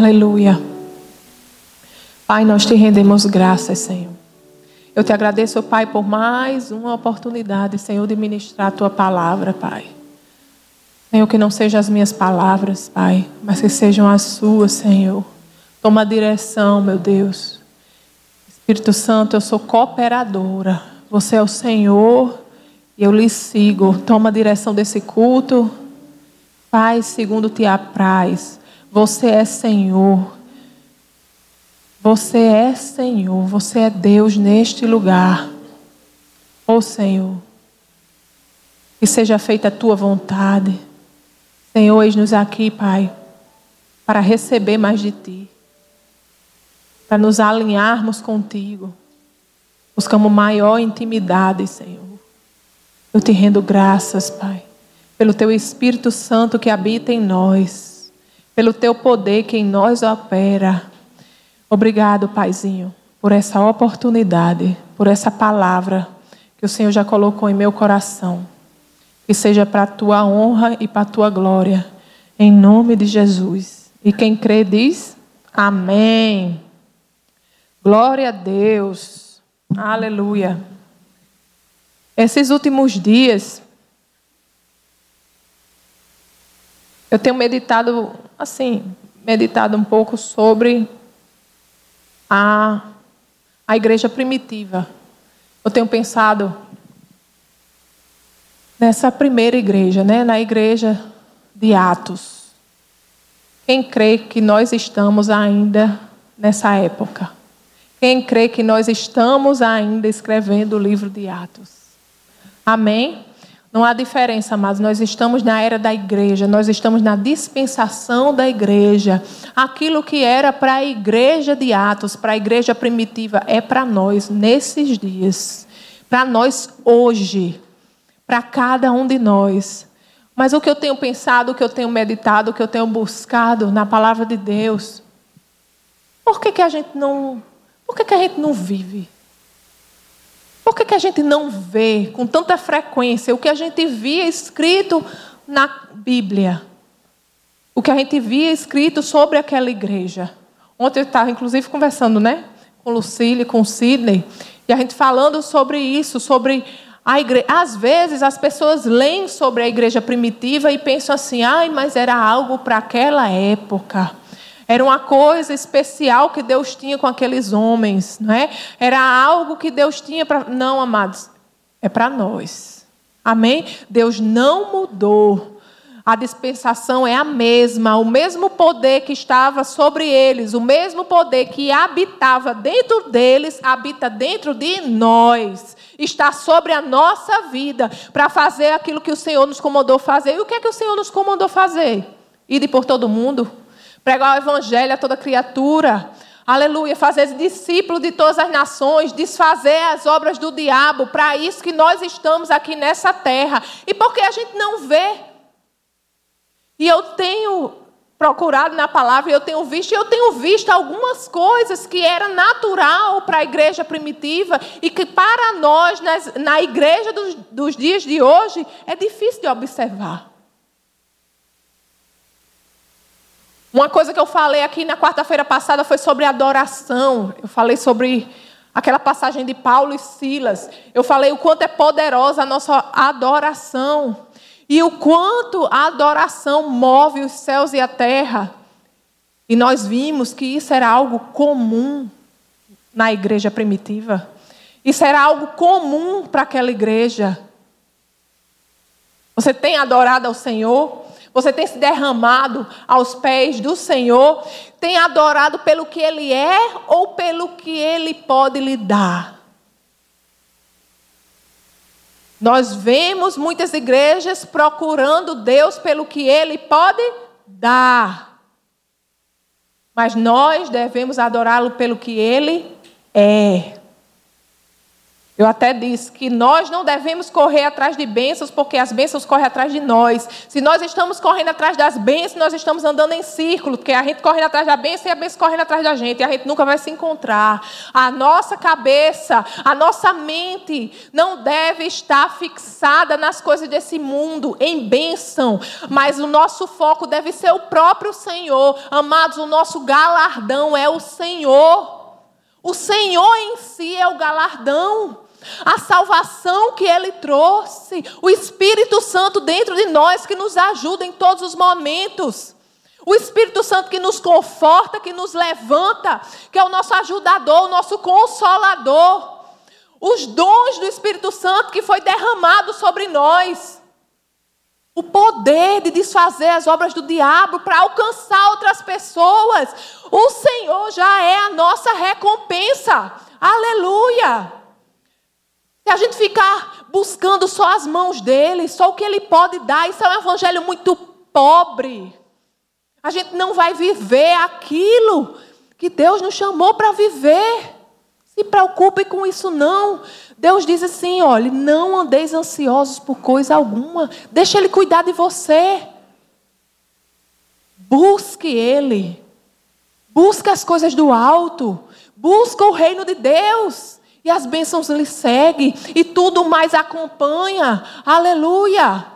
Aleluia. Pai, nós te rendemos graças, Senhor. Eu te agradeço, Pai, por mais uma oportunidade, Senhor, de ministrar a tua palavra, Pai. Senhor, que não sejam as minhas palavras, Pai, mas que sejam as suas, Senhor. Toma a direção, meu Deus. Espírito Santo, eu sou cooperadora. Você é o Senhor e eu lhe sigo. Toma a direção desse culto. Pai, segundo te apraz. Você é Senhor. Você é Senhor. Você é Deus neste lugar. Ó oh, Senhor, que seja feita a tua vontade. Senhor, eis-nos aqui, Pai, para receber mais de ti para nos alinharmos contigo. Buscamos maior intimidade, Senhor. Eu te rendo graças, Pai, pelo teu Espírito Santo que habita em nós, pelo teu poder que em nós opera. Obrigado, Paizinho, por essa oportunidade, por essa palavra que o Senhor já colocou em meu coração. Que seja para a tua honra e para a tua glória, em nome de Jesus. E quem crê diz: Amém. Glória a Deus. Aleluia. Esses últimos dias, eu tenho meditado, assim, meditado um pouco sobre a, a igreja primitiva. Eu tenho pensado nessa primeira igreja, né? na igreja de Atos. Quem crê que nós estamos ainda nessa época? Quem crê que nós estamos ainda escrevendo o livro de Atos? Amém? Não há diferença, mas nós estamos na era da igreja, nós estamos na dispensação da igreja. Aquilo que era para a igreja de Atos, para a igreja primitiva, é para nós nesses dias, para nós hoje, para cada um de nós. Mas o que eu tenho pensado, o que eu tenho meditado, o que eu tenho buscado na palavra de Deus, por que, que a gente não por que, que a gente não vive? Por que, que a gente não vê com tanta frequência o que a gente via escrito na Bíblia? O que a gente via escrito sobre aquela igreja? Ontem eu estava, inclusive, conversando, né? Com Lucília, com Sidney, e a gente falando sobre isso, sobre a igreja. Às vezes as pessoas leem sobre a igreja primitiva e pensam assim, ai, mas era algo para aquela época. Era uma coisa especial que Deus tinha com aqueles homens, não é? Era algo que Deus tinha para. Não, amados, é para nós. Amém? Deus não mudou. A dispensação é a mesma, o mesmo poder que estava sobre eles, o mesmo poder que habitava dentro deles, habita dentro de nós. Está sobre a nossa vida para fazer aquilo que o Senhor nos comandou fazer. E o que é que o Senhor nos comandou fazer? Ir por todo mundo, pregar o evangelho a toda criatura. Aleluia, fazer discípulo de todas as nações, desfazer as obras do diabo, para isso que nós estamos aqui nessa terra. E porque a gente não vê. E eu tenho procurado na palavra, eu tenho visto, eu tenho visto algumas coisas que era natural para a igreja primitiva e que para nós, na igreja dos, dos dias de hoje, é difícil de observar. Uma coisa que eu falei aqui na quarta-feira passada foi sobre adoração. Eu falei sobre aquela passagem de Paulo e Silas. Eu falei o quanto é poderosa a nossa adoração. E o quanto a adoração move os céus e a terra. E nós vimos que isso era algo comum na igreja primitiva. Isso era algo comum para aquela igreja. Você tem adorado ao Senhor? Você tem se derramado aos pés do Senhor? Tem adorado pelo que Ele é ou pelo que Ele pode lhe dar? Nós vemos muitas igrejas procurando Deus pelo que Ele pode dar. Mas nós devemos adorá-lo pelo que Ele é. Eu até disse que nós não devemos correr atrás de bênçãos, porque as bênçãos correm atrás de nós. Se nós estamos correndo atrás das bênçãos, nós estamos andando em círculo, porque a gente correndo atrás da bênção e a bênção correndo atrás da gente, e a gente nunca vai se encontrar. A nossa cabeça, a nossa mente não deve estar fixada nas coisas desse mundo, em bênção, mas o nosso foco deve ser o próprio Senhor. Amados, o nosso galardão é o Senhor. O Senhor em si é o galardão a salvação que Ele trouxe, o Espírito Santo dentro de nós que nos ajuda em todos os momentos. O Espírito Santo que nos conforta, que nos levanta, que é o nosso ajudador, o nosso consolador. Os dons do Espírito Santo que foi derramado sobre nós. O poder de desfazer as obras do diabo para alcançar outras pessoas. O Senhor já é a nossa recompensa. Aleluia! A gente ficar buscando só as mãos dele, só o que ele pode dar, isso é um evangelho muito pobre. A gente não vai viver aquilo que Deus nos chamou para viver. Se preocupe com isso não. Deus diz assim, olha, não andeis ansiosos por coisa alguma. Deixa ele cuidar de você. Busque ele. Busque as coisas do alto. Busca o reino de Deus. E as bênçãos lhe seguem. E tudo mais acompanha. Aleluia.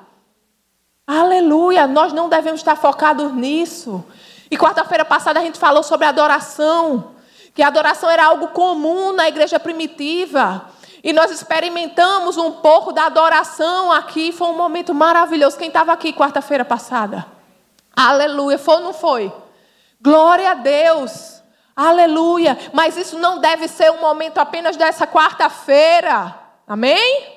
Aleluia. Nós não devemos estar focados nisso. E quarta-feira passada a gente falou sobre adoração. Que a adoração era algo comum na igreja primitiva. E nós experimentamos um pouco da adoração aqui. Foi um momento maravilhoso. Quem estava aqui quarta-feira passada? Aleluia. Foi ou não foi? Glória a Deus. Aleluia. Mas isso não deve ser um momento apenas dessa quarta-feira. Amém?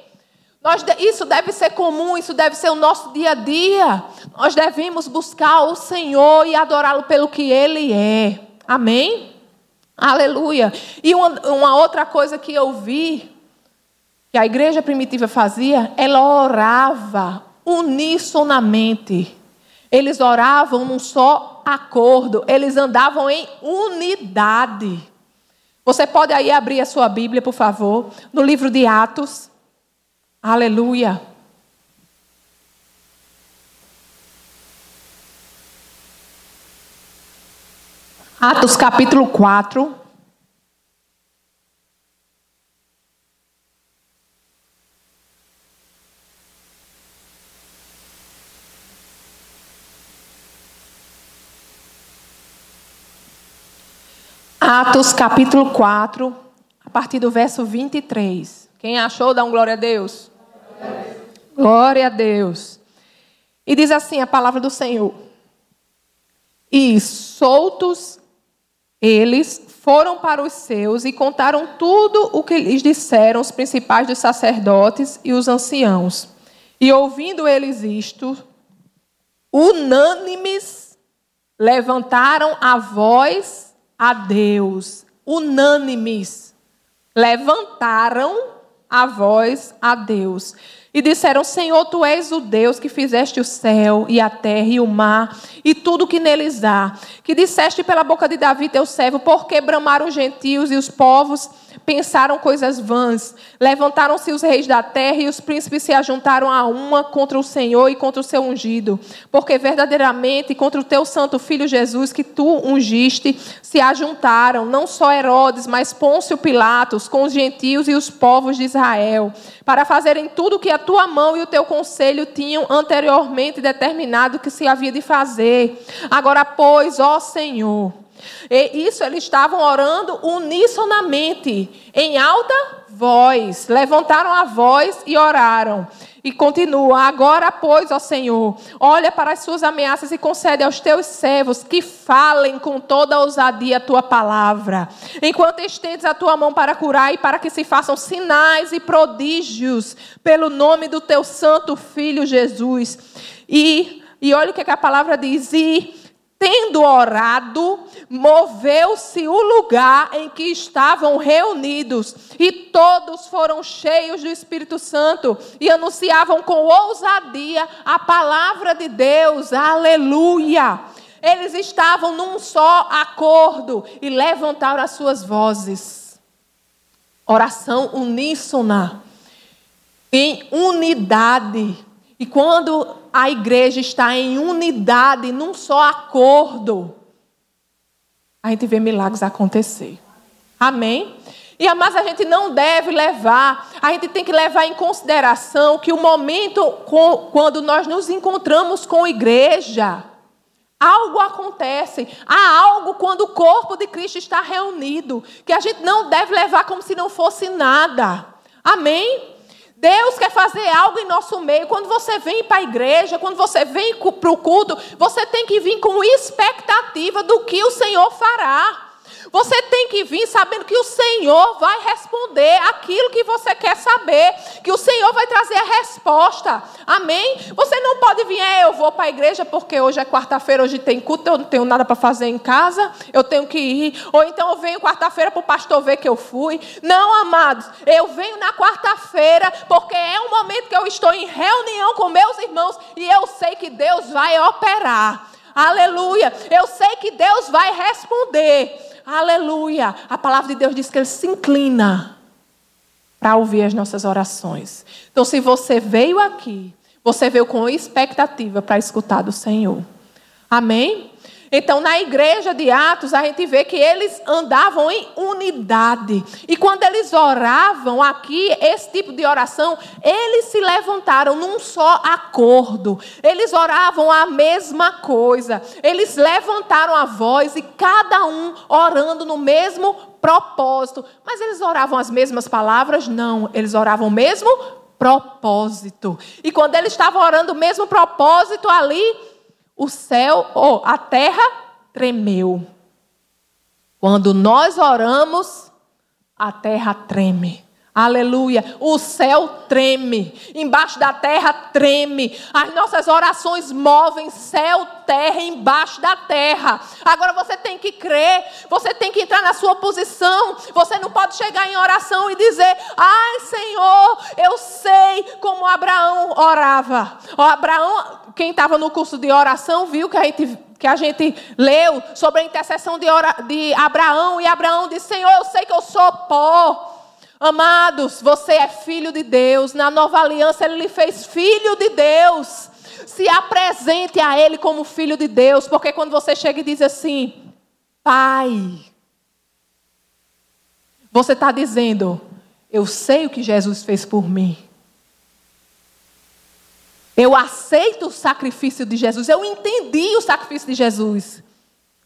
Nós, isso deve ser comum, isso deve ser o nosso dia a dia. Nós devemos buscar o Senhor e adorá-lo pelo que Ele é. Amém? Aleluia. E uma, uma outra coisa que eu vi, que a igreja primitiva fazia, ela orava unissonamente. Eles oravam num só acordo, eles andavam em unidade. Você pode aí abrir a sua Bíblia, por favor, no livro de Atos. Aleluia. Atos capítulo 4. Atos capítulo 4, a partir do verso 23. Quem achou, dá um glória a Deus. Glória a Deus. E diz assim a palavra do Senhor. E soltos eles foram para os seus e contaram tudo o que lhes disseram os principais dos sacerdotes e os anciãos. E ouvindo eles isto, unânimes levantaram a voz a Deus, unânimes, levantaram a voz a Deus e disseram: Senhor, tu és o Deus que fizeste o céu e a terra e o mar e tudo que neles há. Que disseste pela boca de Davi, teu servo, porque bramaram os gentios e os povos pensaram coisas vãs. Levantaram-se os reis da terra e os príncipes se ajuntaram a uma contra o Senhor e contra o seu ungido. Porque verdadeiramente contra o teu santo filho Jesus, que tu ungiste, se ajuntaram, não só Herodes, mas Pôncio Pilatos, com os gentios e os povos de Israel, para fazerem tudo o que a tua mão e o teu conselho tinham anteriormente determinado que se havia de fazer. Agora, pois, ó Senhor, e isso eles estavam orando unissonamente, em alta voz. Levantaram a voz e oraram. E continua: Agora, pois, ó Senhor, olha para as suas ameaças e concede aos teus servos que falem com toda a ousadia a tua palavra, enquanto estendes a tua mão para curar e para que se façam sinais e prodígios pelo nome do teu santo filho Jesus. E, e olha o que, é que a palavra diz: E Tendo orado, moveu-se o lugar em que estavam reunidos, e todos foram cheios do Espírito Santo e anunciavam com ousadia a palavra de Deus. Aleluia! Eles estavam num só acordo e levantaram as suas vozes. Oração uníssona, em unidade. E quando a igreja está em unidade, num só acordo, a gente vê milagres acontecer. Amém? E mas a gente não deve levar, a gente tem que levar em consideração que o momento com, quando nós nos encontramos com igreja, algo acontece, há algo quando o corpo de Cristo está reunido, que a gente não deve levar como se não fosse nada. Amém? Deus quer fazer algo em nosso meio. Quando você vem para a igreja, quando você vem para o culto, você tem que vir com expectativa do que o Senhor fará. Você tem que vir sabendo que o Senhor vai responder aquilo que você quer saber, que o Senhor vai trazer a resposta. Amém? Você não pode vir, é, eu vou para a igreja porque hoje é quarta-feira, hoje tem culto, eu não tenho nada para fazer em casa, eu tenho que ir. Ou então eu venho quarta-feira para o pastor ver que eu fui. Não, amados, eu venho na quarta-feira porque é um momento que eu estou em reunião com meus irmãos e eu sei que Deus vai operar. Aleluia. Eu sei que Deus vai responder. Aleluia! A palavra de Deus diz que Ele se inclina para ouvir as nossas orações. Então, se você veio aqui, você veio com expectativa para escutar do Senhor. Amém? Então, na igreja de Atos, a gente vê que eles andavam em unidade. E quando eles oravam aqui, esse tipo de oração, eles se levantaram num só acordo. Eles oravam a mesma coisa. Eles levantaram a voz e cada um orando no mesmo propósito. Mas eles oravam as mesmas palavras? Não, eles oravam o mesmo propósito. E quando eles estavam orando o mesmo propósito ali, o céu, ou oh, a terra tremeu. Quando nós oramos, a terra treme. Aleluia. O céu treme. Embaixo da terra treme. As nossas orações movem céu, terra, embaixo da terra. Agora você tem que crer. Você tem que entrar na sua posição. Você não pode chegar em oração e dizer: Ai, Senhor, eu sei como Abraão orava. O Abraão, quem estava no curso de oração, viu que a gente que a gente leu sobre a intercessão de, de Abraão, e Abraão disse: Senhor, eu sei que eu sou pó. Amados, você é filho de Deus. Na nova aliança, ele lhe fez filho de Deus. Se apresente a ele como filho de Deus, porque quando você chega e diz assim, Pai, você está dizendo, eu sei o que Jesus fez por mim. Eu aceito o sacrifício de Jesus. Eu entendi o sacrifício de Jesus.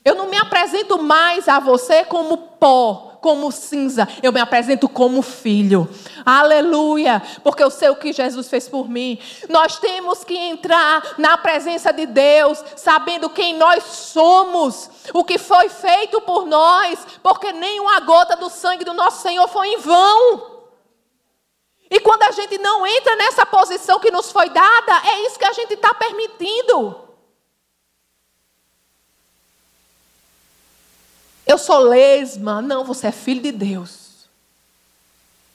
Eu não me apresento mais a você como pó como cinza, eu me apresento como filho. Aleluia, porque eu sei o que Jesus fez por mim. Nós temos que entrar na presença de Deus, sabendo quem nós somos, o que foi feito por nós, porque nenhuma gota do sangue do nosso Senhor foi em vão. E quando a gente não entra nessa posição que nos foi dada, é isso que a gente está permitindo. Eu sou lesma. Não, você é filho de Deus.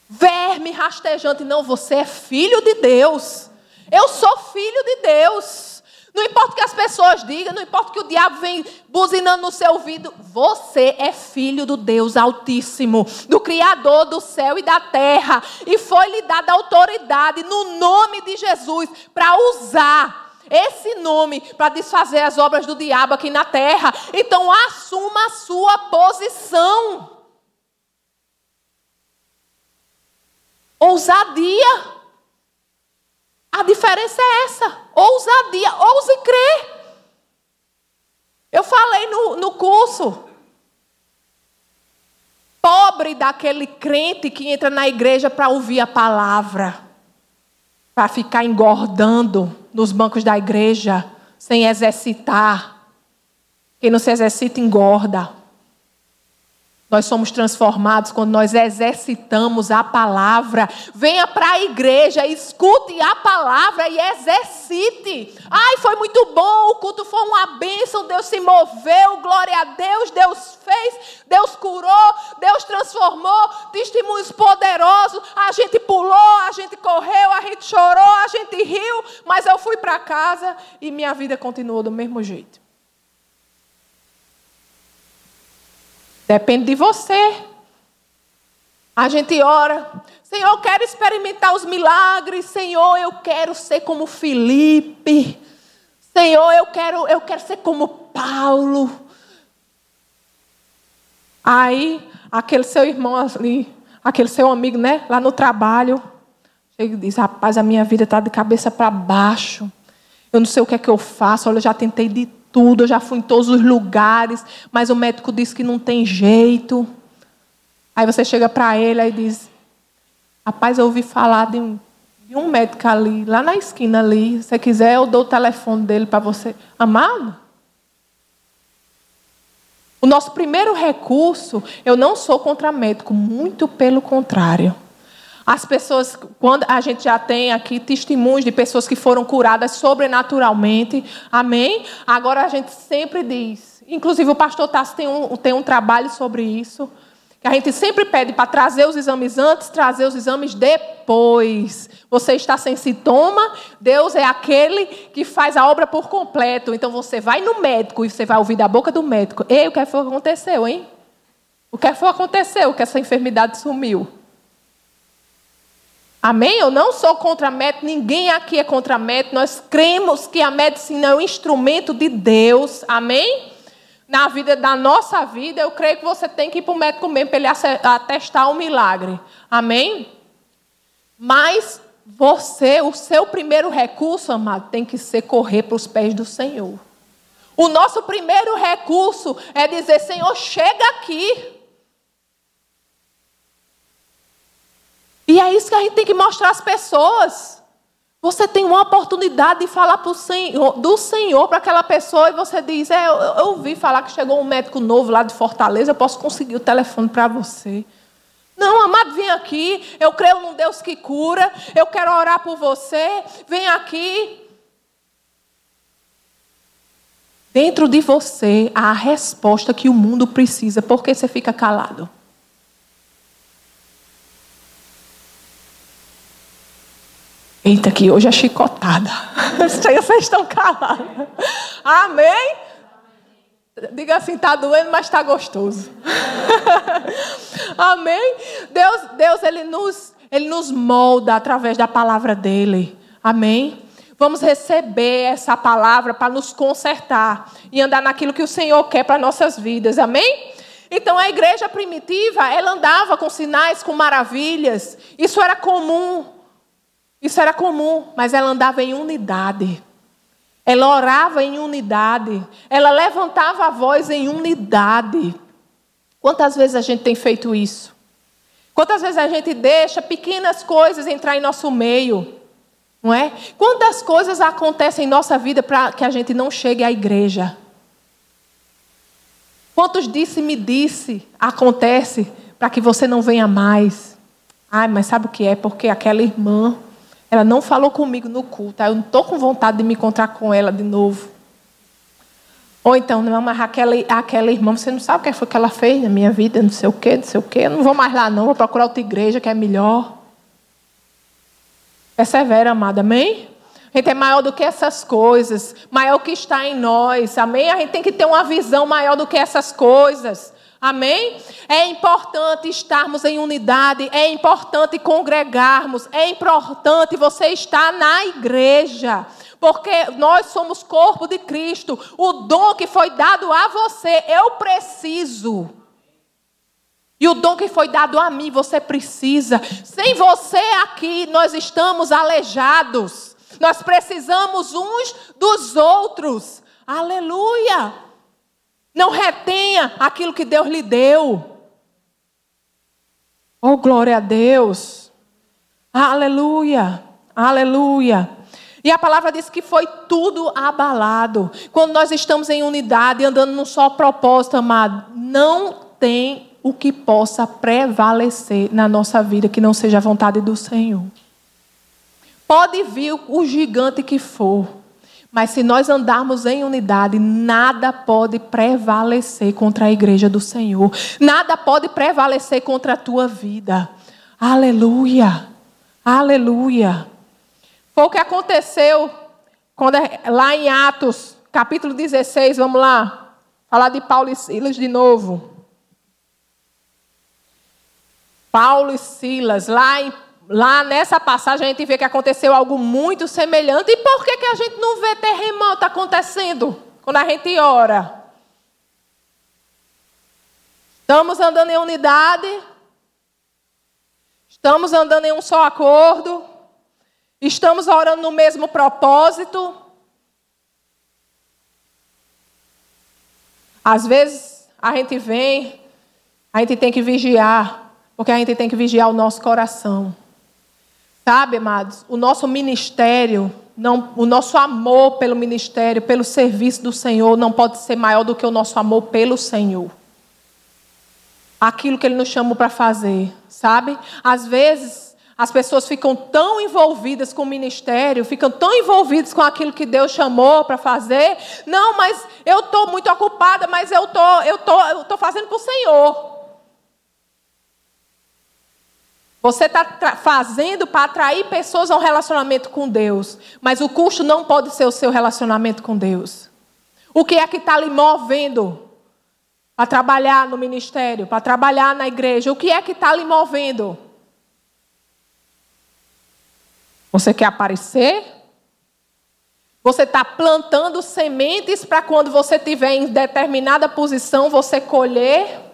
Verme rastejante. Não, você é filho de Deus. Eu sou filho de Deus. Não importa o que as pessoas digam, não importa que o diabo vem buzinando no seu ouvido, você é filho do Deus Altíssimo, do Criador do céu e da terra, e foi lhe dada autoridade no nome de Jesus para usar esse nome para desfazer as obras do diabo aqui na terra. Então assuma a sua posição. Ousadia. A diferença é essa. Ousadia. Ouse crer. Eu falei no, no curso. Pobre daquele crente que entra na igreja para ouvir a palavra para ficar engordando nos bancos da igreja, sem exercitar. Quem não se exercita, engorda. Nós somos transformados quando nós exercitamos a palavra. Venha para a igreja, escute a palavra e exercite. Ai, foi muito bom, o culto foi uma bênção, Deus se moveu, glória a Deus, Deus fez, Deus curou, Deus transformou, testemunhos poderosos. A gente pulou, a gente correu, a gente chorou, a gente riu, mas eu fui para casa e minha vida continuou do mesmo jeito. Depende de você. A gente ora, Senhor, eu quero experimentar os milagres, Senhor, eu quero ser como Felipe. Senhor, eu quero, eu quero ser como Paulo. Aí, aquele seu irmão ali, aquele seu amigo, né, lá no trabalho, chega e diz: Rapaz, a minha vida está de cabeça para baixo. Eu não sei o que é que eu faço. Olha, eu já tentei de tudo, eu já fui em todos os lugares, mas o médico disse que não tem jeito. Aí você chega para ele e diz: Rapaz, eu ouvi falar de um, de um médico ali, lá na esquina ali. Se você quiser, eu dou o telefone dele para você. Amado? O nosso primeiro recurso, eu não sou contra médico, muito pelo contrário. As pessoas, quando a gente já tem aqui testemunhos de pessoas que foram curadas sobrenaturalmente, amém? Agora a gente sempre diz, inclusive o pastor Tassi tem um, tem um trabalho sobre isso, que a gente sempre pede para trazer os exames antes, trazer os exames depois. Você está sem sintoma, Deus é aquele que faz a obra por completo. Então você vai no médico e você vai ouvir da boca do médico: Ei, o que foi que aconteceu, hein? O que foi que aconteceu que essa enfermidade sumiu? Amém? Eu não sou contra a médica, ninguém aqui é contra a médica. Nós cremos que a medicina é um instrumento de Deus. Amém? Na vida da nossa vida, eu creio que você tem que ir para o médico mesmo para ele atestar o um milagre. Amém? Mas você, o seu primeiro recurso, amado, tem que ser correr para os pés do Senhor. O nosso primeiro recurso é dizer: Senhor, chega aqui. E é isso que a gente tem que mostrar às pessoas. Você tem uma oportunidade de falar Senhor, do Senhor para aquela pessoa e você diz: é, eu, eu ouvi falar que chegou um médico novo lá de Fortaleza, eu posso conseguir o telefone para você. Não, amado, vem aqui. Eu creio num Deus que cura. Eu quero orar por você. Vem aqui. Dentro de você há a resposta que o mundo precisa. Por que você fica calado? Eita, que hoje é chicotada. Vocês estão calados. Amém? Diga assim, está doendo, mas está gostoso. Amém? Deus, Deus ele, nos, ele nos molda através da palavra dele. Amém? Vamos receber essa palavra para nos consertar e andar naquilo que o Senhor quer para nossas vidas. Amém? Então a igreja primitiva, ela andava com sinais, com maravilhas. Isso era comum. Isso era comum, mas ela andava em unidade. Ela orava em unidade. Ela levantava a voz em unidade. Quantas vezes a gente tem feito isso? Quantas vezes a gente deixa pequenas coisas entrar em nosso meio? Não é? Quantas coisas acontecem em nossa vida para que a gente não chegue à igreja? Quantos disse-me disse acontece para que você não venha mais? Ai, mas sabe o que é? Porque aquela irmã ela não falou comigo no culto. Eu não estou com vontade de me encontrar com ela de novo. Ou então, não, mas aquela, aquela irmã, você não sabe o que foi que ela fez na minha vida, não sei o quê, não sei o quê. Eu não vou mais lá, não, vou procurar outra igreja que é melhor. Persevera, amada, amém? A gente é maior do que essas coisas, maior que está em nós, amém? A gente tem que ter uma visão maior do que essas coisas. Amém? É importante estarmos em unidade, é importante congregarmos, é importante você estar na igreja. Porque nós somos corpo de Cristo. O dom que foi dado a você, eu preciso. E o dom que foi dado a mim, você precisa. Sem você aqui, nós estamos aleijados. Nós precisamos uns dos outros. Aleluia! Não retenha aquilo que Deus lhe deu. Oh, glória a Deus. Aleluia. Aleluia. E a palavra diz que foi tudo abalado. Quando nós estamos em unidade, andando num só propósito, amado, não tem o que possa prevalecer na nossa vida que não seja a vontade do Senhor. Pode vir o gigante que for. Mas se nós andarmos em unidade, nada pode prevalecer contra a igreja do Senhor. Nada pode prevalecer contra a tua vida. Aleluia. Aleluia. Foi o que aconteceu quando, é lá em Atos, capítulo 16, vamos lá. Falar de Paulo e Silas de novo. Paulo e Silas, lá, em, lá nessa passagem a gente vê que aconteceu algo muito semelhante. E por que, que a gente não vê terremoto acontecendo quando a gente ora? Estamos andando em unidade, estamos andando em um só acordo, estamos orando no mesmo propósito. Às vezes a gente vem, a gente tem que vigiar, porque a gente tem que vigiar o nosso coração. Sabe, amados, o nosso ministério, não, o nosso amor pelo ministério, pelo serviço do Senhor, não pode ser maior do que o nosso amor pelo Senhor. Aquilo que Ele nos chamou para fazer, sabe? Às vezes as pessoas ficam tão envolvidas com o ministério, ficam tão envolvidas com aquilo que Deus chamou para fazer. Não, mas eu estou muito ocupada, mas eu tô, eu tô, eu tô fazendo para o Senhor. Você está fazendo para atrair pessoas a um relacionamento com Deus, mas o custo não pode ser o seu relacionamento com Deus. O que é que está lhe movendo para trabalhar no ministério, para trabalhar na igreja? O que é que está lhe movendo? Você quer aparecer? Você está plantando sementes para quando você estiver em determinada posição você colher?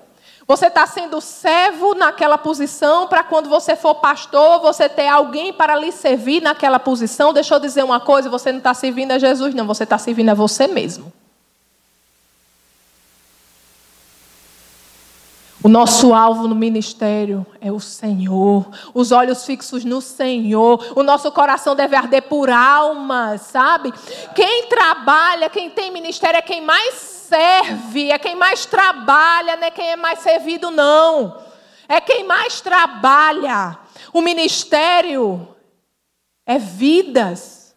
Você está sendo servo naquela posição para quando você for pastor, você ter alguém para lhe servir naquela posição? Deixa eu dizer uma coisa: você não está servindo a Jesus, não, você está servindo a você mesmo. O nosso alvo no ministério é o Senhor. Os olhos fixos no Senhor. O nosso coração deve arder por almas, sabe? Quem trabalha, quem tem ministério é quem mais serve, é quem mais trabalha, não é quem é mais servido, não. É quem mais trabalha. O ministério é vidas.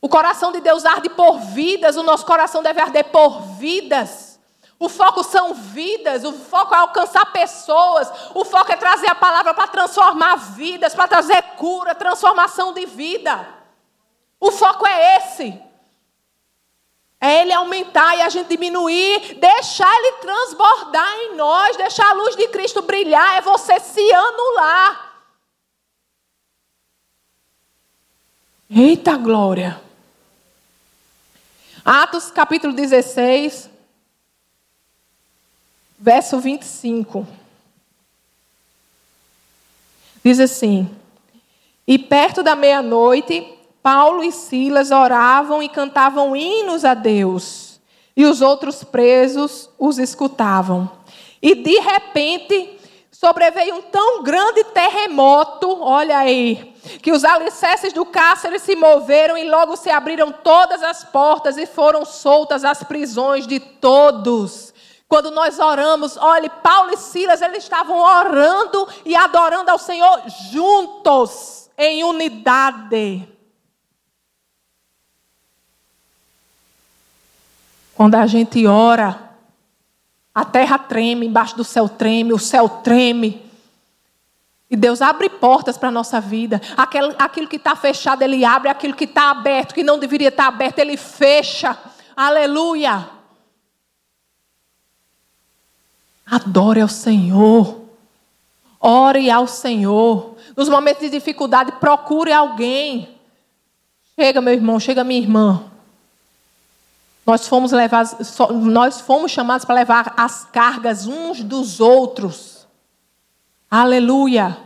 O coração de Deus arde por vidas, o nosso coração deve arder por vidas. O foco são vidas, o foco é alcançar pessoas, o foco é trazer a palavra para transformar vidas, para trazer cura, transformação de vida. O foco é esse. É ele aumentar e a gente diminuir, deixar ele transbordar em nós, deixar a luz de Cristo brilhar, é você se anular. Eita glória! Atos capítulo 16 verso 25. Diz assim: E perto da meia-noite, Paulo e Silas oravam e cantavam hinos a Deus, e os outros presos os escutavam. E de repente sobreveio um tão grande terremoto, olha aí, que os alicerces do cárcere se moveram e logo se abriram todas as portas e foram soltas as prisões de todos. Quando nós oramos, olhe, Paulo e Silas, eles estavam orando e adorando ao Senhor juntos, em unidade. Quando a gente ora, a terra treme, embaixo do céu treme, o céu treme. E Deus abre portas para a nossa vida. Aquilo, aquilo que está fechado, Ele abre. Aquilo que está aberto, que não deveria estar aberto, Ele fecha. Aleluia. Adore ao Senhor. Ore ao Senhor. Nos momentos de dificuldade, procure alguém. Chega, meu irmão, chega, minha irmã. Nós fomos, nós fomos chamados para levar as cargas uns dos outros. Aleluia.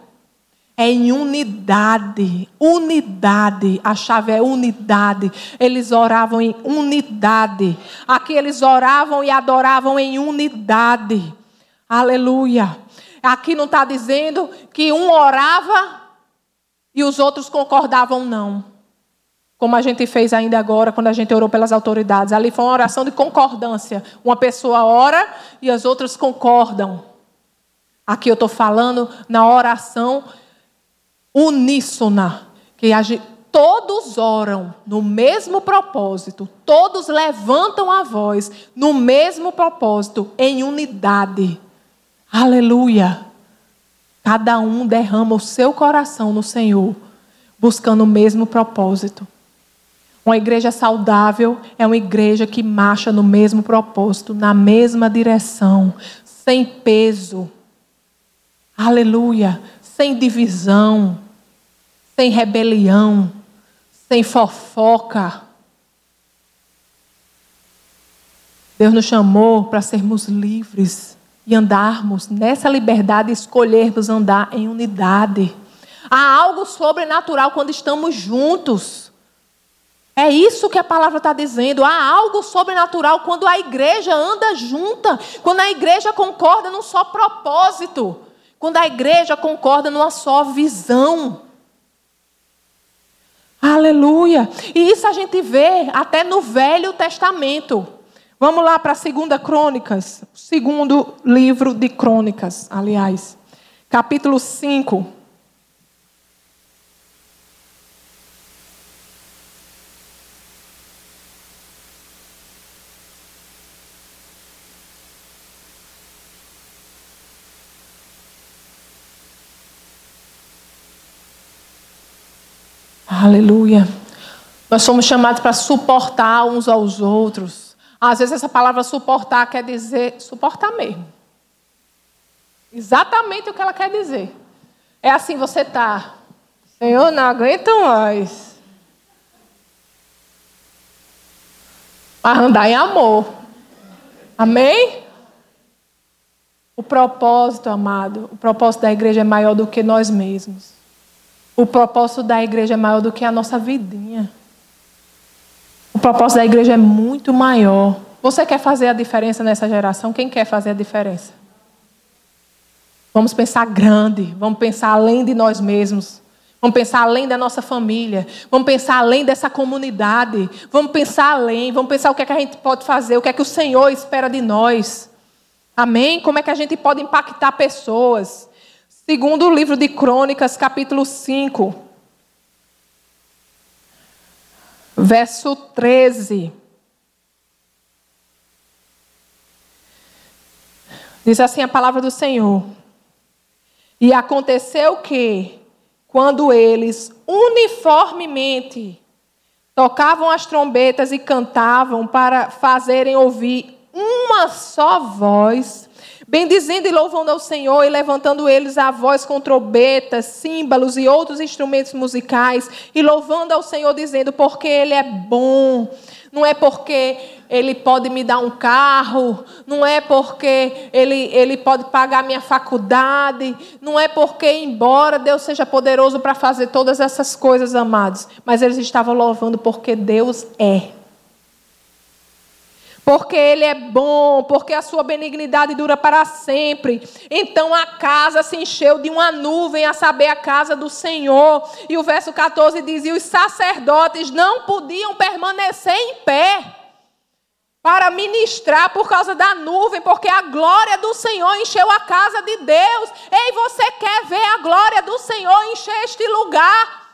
É em unidade. Unidade. A chave é unidade. Eles oravam em unidade. Aqui eles oravam e adoravam em unidade. Aleluia. Aqui não está dizendo que um orava e os outros concordavam, não. Como a gente fez ainda agora, quando a gente orou pelas autoridades. Ali foi uma oração de concordância. Uma pessoa ora e as outras concordam. Aqui eu estou falando na oração uníssona. Que todos oram no mesmo propósito. Todos levantam a voz no mesmo propósito, em unidade. Aleluia. Cada um derrama o seu coração no Senhor, buscando o mesmo propósito. Uma igreja saudável é uma igreja que marcha no mesmo propósito, na mesma direção, sem peso. Aleluia. Sem divisão, sem rebelião, sem fofoca. Deus nos chamou para sermos livres e andarmos nessa liberdade, escolhermos andar em unidade. Há algo sobrenatural quando estamos juntos. É isso que a palavra está dizendo. Há algo sobrenatural quando a igreja anda junta, quando a igreja concorda num só propósito, quando a igreja concorda numa só visão. Aleluia! E isso a gente vê até no Velho Testamento. Vamos lá para a segunda Crônicas, segundo livro de Crônicas, aliás, capítulo 5. Aleluia. Nós somos chamados para suportar uns aos outros. Às vezes essa palavra suportar quer dizer suportar mesmo. Exatamente o que ela quer dizer. É assim, você está, Senhor, não aguento mais. Mas andar em amor. Amém? O propósito, amado, o propósito da igreja é maior do que nós mesmos. O propósito da igreja é maior do que a nossa vidinha. O propósito da igreja é muito maior. Você quer fazer a diferença nessa geração? Quem quer fazer a diferença? Vamos pensar grande, vamos pensar além de nós mesmos. Vamos pensar além da nossa família. Vamos pensar além dessa comunidade. Vamos pensar além. Vamos pensar o que é que a gente pode fazer, o que é que o Senhor espera de nós. Amém? Como é que a gente pode impactar pessoas? Segundo o livro de Crônicas, capítulo 5, verso 13. Diz assim a palavra do Senhor. E aconteceu que, quando eles uniformemente tocavam as trombetas e cantavam para fazerem ouvir uma só voz, Bendizendo e louvando ao Senhor e levantando eles a voz com trombetas, símbolos e outros instrumentos musicais, e louvando ao Senhor, dizendo: Porque Ele é bom. Não é porque Ele pode me dar um carro, não é porque Ele, ele pode pagar minha faculdade, não é porque, embora Deus seja poderoso para fazer todas essas coisas, amados, mas eles estavam louvando porque Deus é porque Ele é bom, porque a sua benignidade dura para sempre. Então a casa se encheu de uma nuvem, a saber, a casa do Senhor. E o verso 14 diz: E os sacerdotes não podiam permanecer em pé para ministrar por causa da nuvem, porque a glória do Senhor encheu a casa de Deus. Ei, você quer ver a glória do Senhor encher este lugar?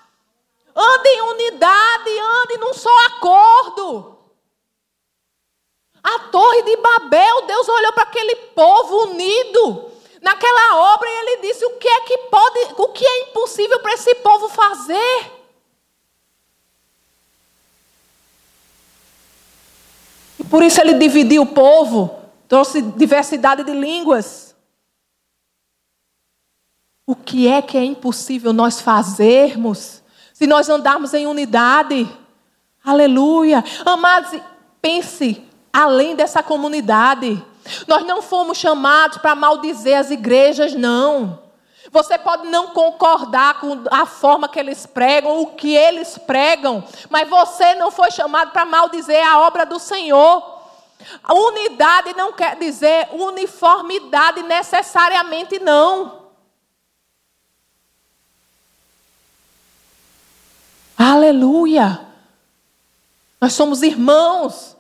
Ande em unidade, ande num só acordo. A Torre de Babel, Deus olhou para aquele povo unido naquela obra e ele disse: "O que é que pode, o que é impossível para esse povo fazer?" E por isso ele dividiu o povo, trouxe diversidade de línguas. O que é que é impossível nós fazermos se nós andarmos em unidade? Aleluia. Amados, pense além dessa comunidade. Nós não fomos chamados para maldizer as igrejas, não. Você pode não concordar com a forma que eles pregam, o que eles pregam, mas você não foi chamado para maldizer a obra do Senhor. Unidade não quer dizer uniformidade necessariamente, não. Aleluia! Nós somos irmãos.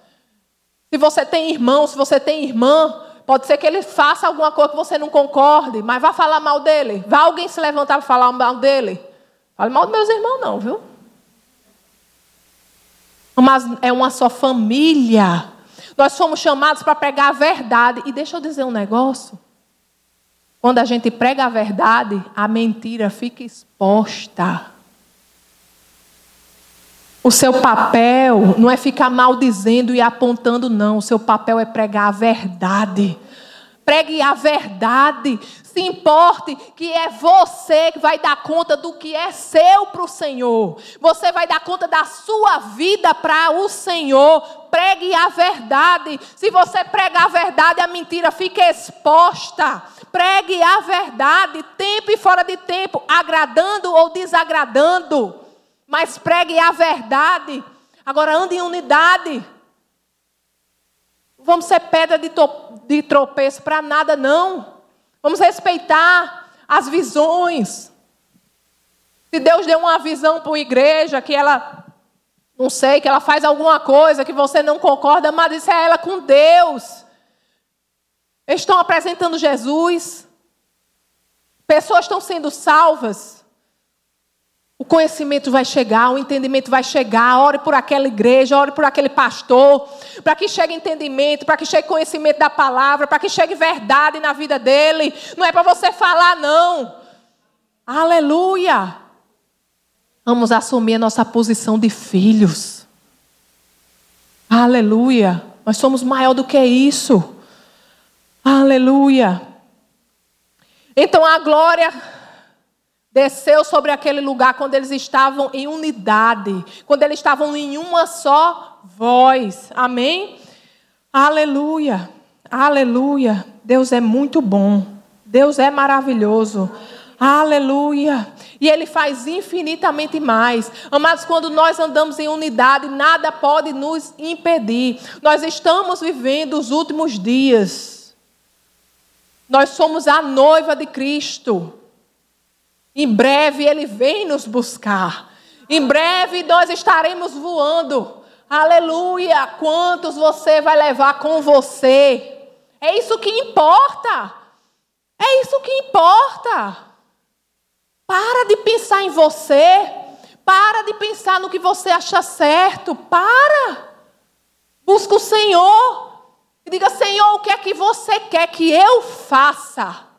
Se você tem irmão, se você tem irmã, pode ser que ele faça alguma coisa que você não concorde, mas vá falar mal dele. Vá alguém se levantar para falar mal dele. Fale mal dos meus irmãos, não, viu? Mas é uma só família. Nós fomos chamados para pregar a verdade. E deixa eu dizer um negócio. Quando a gente prega a verdade, a mentira fica exposta. O seu papel não é ficar maldizendo e apontando, não. O seu papel é pregar a verdade. Pregue a verdade. Se importe que é você que vai dar conta do que é seu para o Senhor. Você vai dar conta da sua vida para o Senhor. Pregue a verdade. Se você pregar a verdade, a mentira fica exposta. Pregue a verdade, tempo e fora de tempo, agradando ou desagradando. Mas pregue a verdade. Agora ande em unidade. Vamos ser pedra de, de tropeço para nada, não. Vamos respeitar as visões. Se Deus deu uma visão para uma igreja que ela, não sei, que ela faz alguma coisa que você não concorda, mas isso é ela com Deus. Estão apresentando Jesus. Pessoas estão sendo salvas. O conhecimento vai chegar, o entendimento vai chegar. Ore por aquela igreja, ore por aquele pastor, para que chegue entendimento, para que chegue conhecimento da palavra, para que chegue verdade na vida dele. Não é para você falar, não. Aleluia. Vamos assumir a nossa posição de filhos. Aleluia. Nós somos maior do que isso. Aleluia. Então a glória desceu sobre aquele lugar quando eles estavam em unidade, quando eles estavam em uma só voz. Amém? Aleluia. Aleluia. Deus é muito bom. Deus é maravilhoso. Aleluia. E Ele faz infinitamente mais. Amados, quando nós andamos em unidade, nada pode nos impedir. Nós estamos vivendo os últimos dias. Nós somos a noiva de Cristo. Em breve ele vem nos buscar. Em breve nós estaremos voando. Aleluia! Quantos você vai levar com você? É isso que importa. É isso que importa. Para de pensar em você. Para de pensar no que você acha certo. Para. Busca o Senhor. E diga: Senhor, o que é que você quer que eu faça?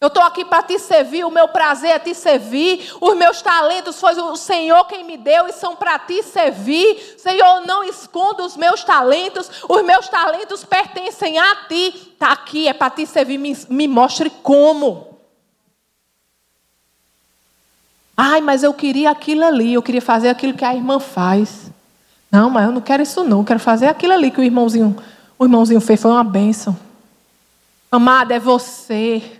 Eu estou aqui para te servir, o meu prazer é te servir, os meus talentos foi o Senhor quem me deu e são para te servir. Senhor, não esconda os meus talentos, os meus talentos pertencem a ti. Está aqui, é para te servir, me, me mostre como. Ai, mas eu queria aquilo ali, eu queria fazer aquilo que a irmã faz. Não, mas eu não quero isso não, eu quero fazer aquilo ali que o irmãozinho, o irmãozinho fez, foi uma bênção. Amada, é você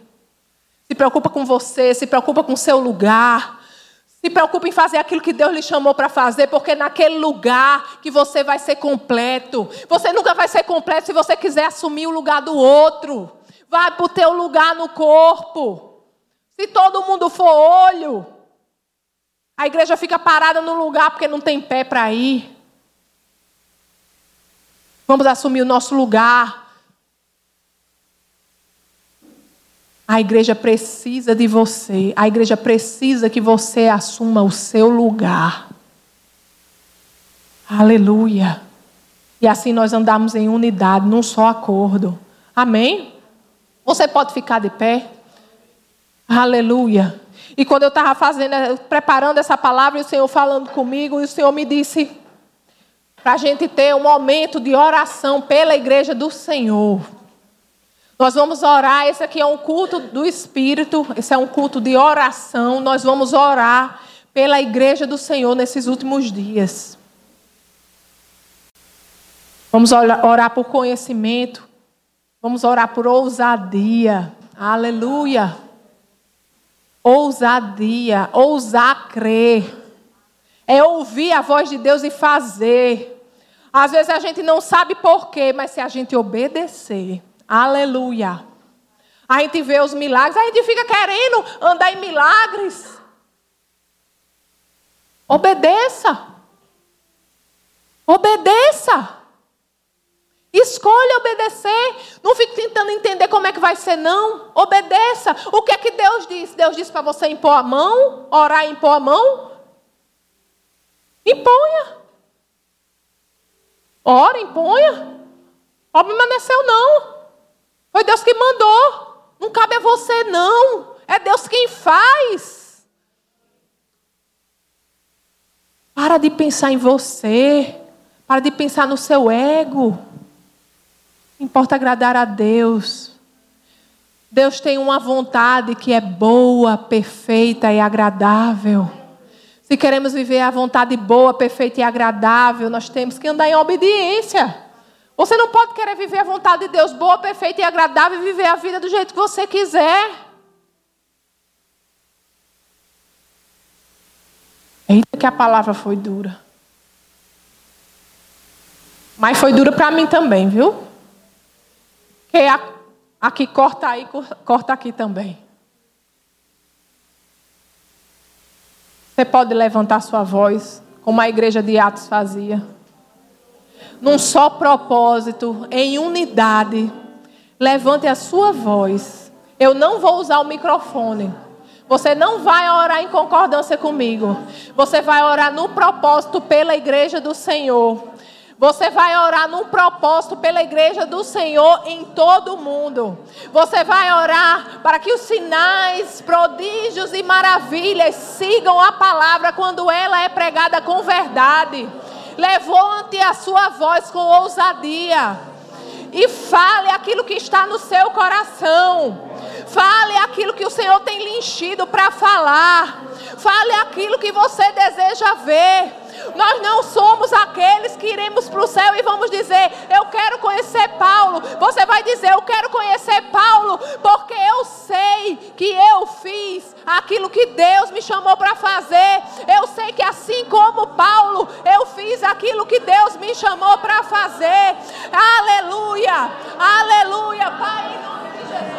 se preocupa com você, se preocupa com o seu lugar. Se preocupa em fazer aquilo que Deus lhe chamou para fazer, porque naquele lugar que você vai ser completo. Você nunca vai ser completo se você quiser assumir o lugar do outro. Vai para o teu lugar no corpo. Se todo mundo for olho, a igreja fica parada no lugar porque não tem pé para ir. Vamos assumir o nosso lugar. A igreja precisa de você. A igreja precisa que você assuma o seu lugar. Aleluia. E assim nós andamos em unidade, num só acordo. Amém? Você pode ficar de pé? Aleluia. E quando eu estava fazendo, preparando essa palavra, e o Senhor falando comigo, e o Senhor me disse para a gente ter um momento de oração pela igreja do Senhor. Nós vamos orar. Esse aqui é um culto do Espírito. Esse é um culto de oração. Nós vamos orar pela igreja do Senhor nesses últimos dias. Vamos orar por conhecimento. Vamos orar por ousadia. Aleluia. Ousadia. Ousar crer. É ouvir a voz de Deus e fazer. Às vezes a gente não sabe porquê, mas se a gente obedecer. Aleluia. A gente vê os milagres, a gente fica querendo andar em milagres. Obedeça. Obedeça. Escolha obedecer. Não fique tentando entender como é que vai ser, não. Obedeça. O que é que Deus diz? Deus diz para você impor a mão, orar e impor a mão? Imponha. Ora, imponha. O problema não é seu, não. Foi Deus que mandou. Não cabe a você, não. É Deus quem faz. Para de pensar em você. Para de pensar no seu ego. Importa agradar a Deus. Deus tem uma vontade que é boa, perfeita e agradável. Se queremos viver a vontade boa, perfeita e agradável, nós temos que andar em obediência. Você não pode querer viver a vontade de Deus boa, perfeita e agradável e viver a vida do jeito que você quiser. Eita, que a palavra foi dura. Mas foi dura para mim também, viu? Que aqui corta aí, corta aqui também. Você pode levantar sua voz, como a igreja de Atos fazia. Num só propósito, em unidade. Levante a sua voz. Eu não vou usar o microfone. Você não vai orar em concordância comigo. Você vai orar no propósito pela igreja do Senhor. Você vai orar num propósito pela igreja do Senhor em todo o mundo. Você vai orar para que os sinais, prodígios e maravilhas sigam a palavra quando ela é pregada com verdade. Levante a sua voz com ousadia e fale aquilo que está no seu coração. Fale aquilo que o Senhor tem lhe enchido para falar. Fale aquilo que você deseja ver. Nós não somos aqueles que iremos para o céu e vamos dizer: Eu quero conhecer Paulo. Você vai dizer: Eu quero conhecer Paulo, porque eu sei que eu fiz aquilo que Deus me chamou para fazer. Eu sei que assim como Paulo, eu fiz aquilo que Deus me chamou para fazer. Aleluia, aleluia, Pai, em nome de Jesus.